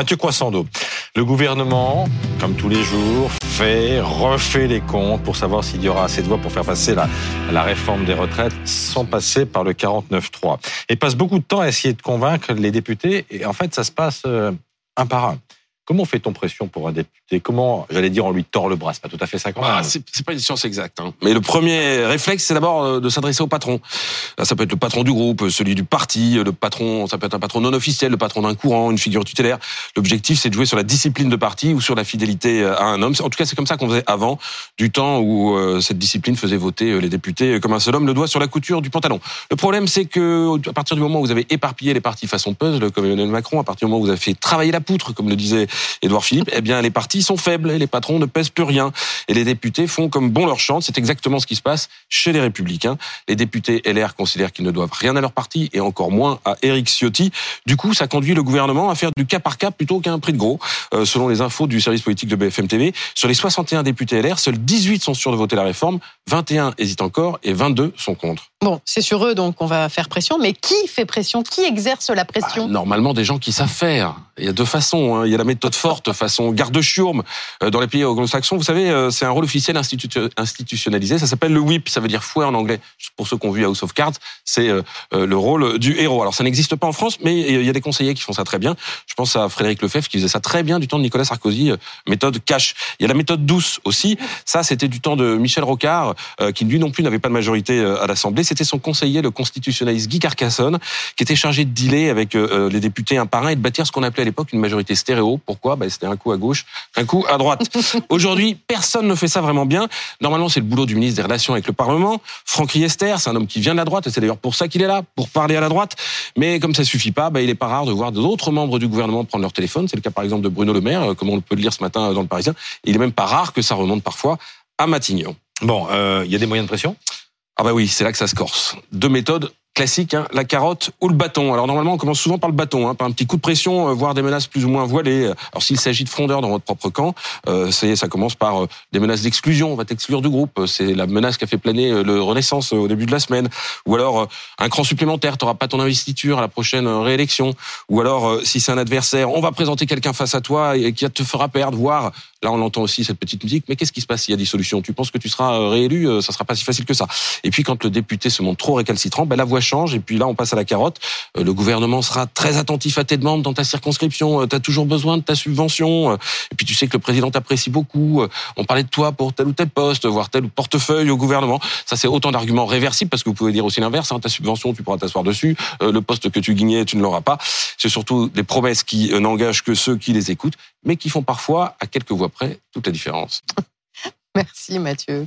Mathieu Croissando, le gouvernement, comme tous les jours, fait, refait les comptes pour savoir s'il y aura assez de voix pour faire passer la, la réforme des retraites sans passer par le 49-3. Et passe beaucoup de temps à essayer de convaincre les députés. Et en fait, ça se passe euh, un par un. Comment fait-on pression pour un député? Comment, j'allais dire, on lui tord le bras? C'est pas tout à fait ça quand même. Ah, c'est c'est pas une science exacte. Hein. Mais le premier réflexe, c'est d'abord euh, de s'adresser au patron. Là, ça peut être le patron du groupe, celui du parti, le patron, ça peut être un patron non officiel, le patron d'un courant, une figure tutélaire. L'objectif, c'est de jouer sur la discipline de parti ou sur la fidélité euh, à un homme. En tout cas, c'est comme ça qu'on faisait avant, du temps où euh, cette discipline faisait voter les députés comme un seul homme, le doigt sur la couture du pantalon. Le problème, c'est que à partir du moment où vous avez éparpillé les partis façon puzzle, comme Emmanuel Macron, à partir du moment où vous avez fait travailler la poutre, comme le disait Édouard Philippe, eh bien, les partis sont faibles les patrons ne pèsent plus rien. Et les députés font comme bon leur chante. C'est exactement ce qui se passe chez les Républicains. Les députés LR considèrent qu'ils ne doivent rien à leur parti et encore moins à Éric Ciotti. Du coup, ça conduit le gouvernement à faire du cas par cas plutôt qu'un prix de gros. Euh, selon les infos du service politique de BFM TV, sur les 61 députés LR, seuls 18 sont sûrs de voter la réforme, 21 hésitent encore et 22 sont contre. Bon, c'est sur eux donc qu'on va faire pression, mais qui fait pression? Qui exerce la pression? Ah, normalement, des gens qui savent faire. Il y a deux façons. hein. Il y a la méthode forte, façon garde-chiourme. Euh, Dans les pays anglo-saxons, vous savez, euh, c'est un rôle officiel institu- institutionnalisé. Ça s'appelle le whip, ça veut dire fouet en anglais. Pour ceux qui ont vu House of Cards, c'est euh, le rôle du héros. Alors, ça n'existe pas en France, mais il y a des conseillers qui font ça très bien. Je pense à Frédéric Lefebvre qui faisait ça très bien du temps de Nicolas Sarkozy, méthode cash. Il y a la méthode douce aussi. Ça, c'était du temps de Michel Rocard, qui lui non plus n'avait pas de majorité à l'Assemblée. C'était son conseiller, le constitutionnaliste Guy Carcassonne, qui était chargé de dealer avec euh, euh, les députés un par un et de bâtir ce qu'on appelait à l'époque une majorité stéréo. Pourquoi? Ben, C'était un coup à gauche, un coup à droite. Aujourd'hui, personne ne fait ça vraiment bien. Normalement, c'est le boulot du ministre des Relations avec le Parlement. Franck Riester, c'est un homme qui vient de la droite, et c'est d'ailleurs pour ça qu'il est là, pour parler à la droite. Mais comme ça suffit pas, ben, il est pas rare de voir d'autres membres du gouvernement prendre leur téléphone. C'est le cas par exemple de Bruno Le Maire, euh, comme on peut le lire ce matin dans le Parisien. Il est même pas rare que ça remonte parfois à Matignon. Bon, euh, il y a des moyens de pression? Ah bah oui, c'est là que ça se corse. Deux méthodes classiques, hein, la carotte ou le bâton. Alors normalement, on commence souvent par le bâton, hein, par un petit coup de pression, euh, voire des menaces plus ou moins voilées. Alors s'il s'agit de frondeurs dans votre propre camp, euh, ça, ça commence par euh, des menaces d'exclusion. On va t'exclure du groupe. C'est la menace qui a fait planer euh, le Renaissance euh, au début de la semaine. Ou alors euh, un cran supplémentaire, t'auras pas ton investiture à la prochaine euh, réélection. Ou alors euh, si c'est un adversaire, on va présenter quelqu'un face à toi et qui te fera perdre. Voire là, on entend aussi cette petite musique. Mais qu'est-ce qui se passe s'il y a dissolution? Tu penses que tu seras euh, réélu? Euh, Ça sera pas si facile que ça. Et puis quand le député se montre trop récalcitrant, ben la voix change et puis là on passe à la carotte. Euh, Le gouvernement sera très attentif à tes demandes dans ta circonscription. Tu as toujours besoin de ta subvention. Euh, Et puis tu sais que le président t'apprécie beaucoup. Euh, On parlait de toi pour tel ou tel poste, voire tel portefeuille au gouvernement. Ça c'est autant d'arguments réversibles parce que vous pouvez dire aussi l'inverse. hein. Ta subvention, tu pourras t'asseoir dessus. Euh, Le poste que tu guignais, tu ne l'auras pas. C'est surtout des promesses qui euh, n'engagent que ceux qui les écoutent, mais qui font parfois, à quelques voix près, toute la différence. Merci Mathieu.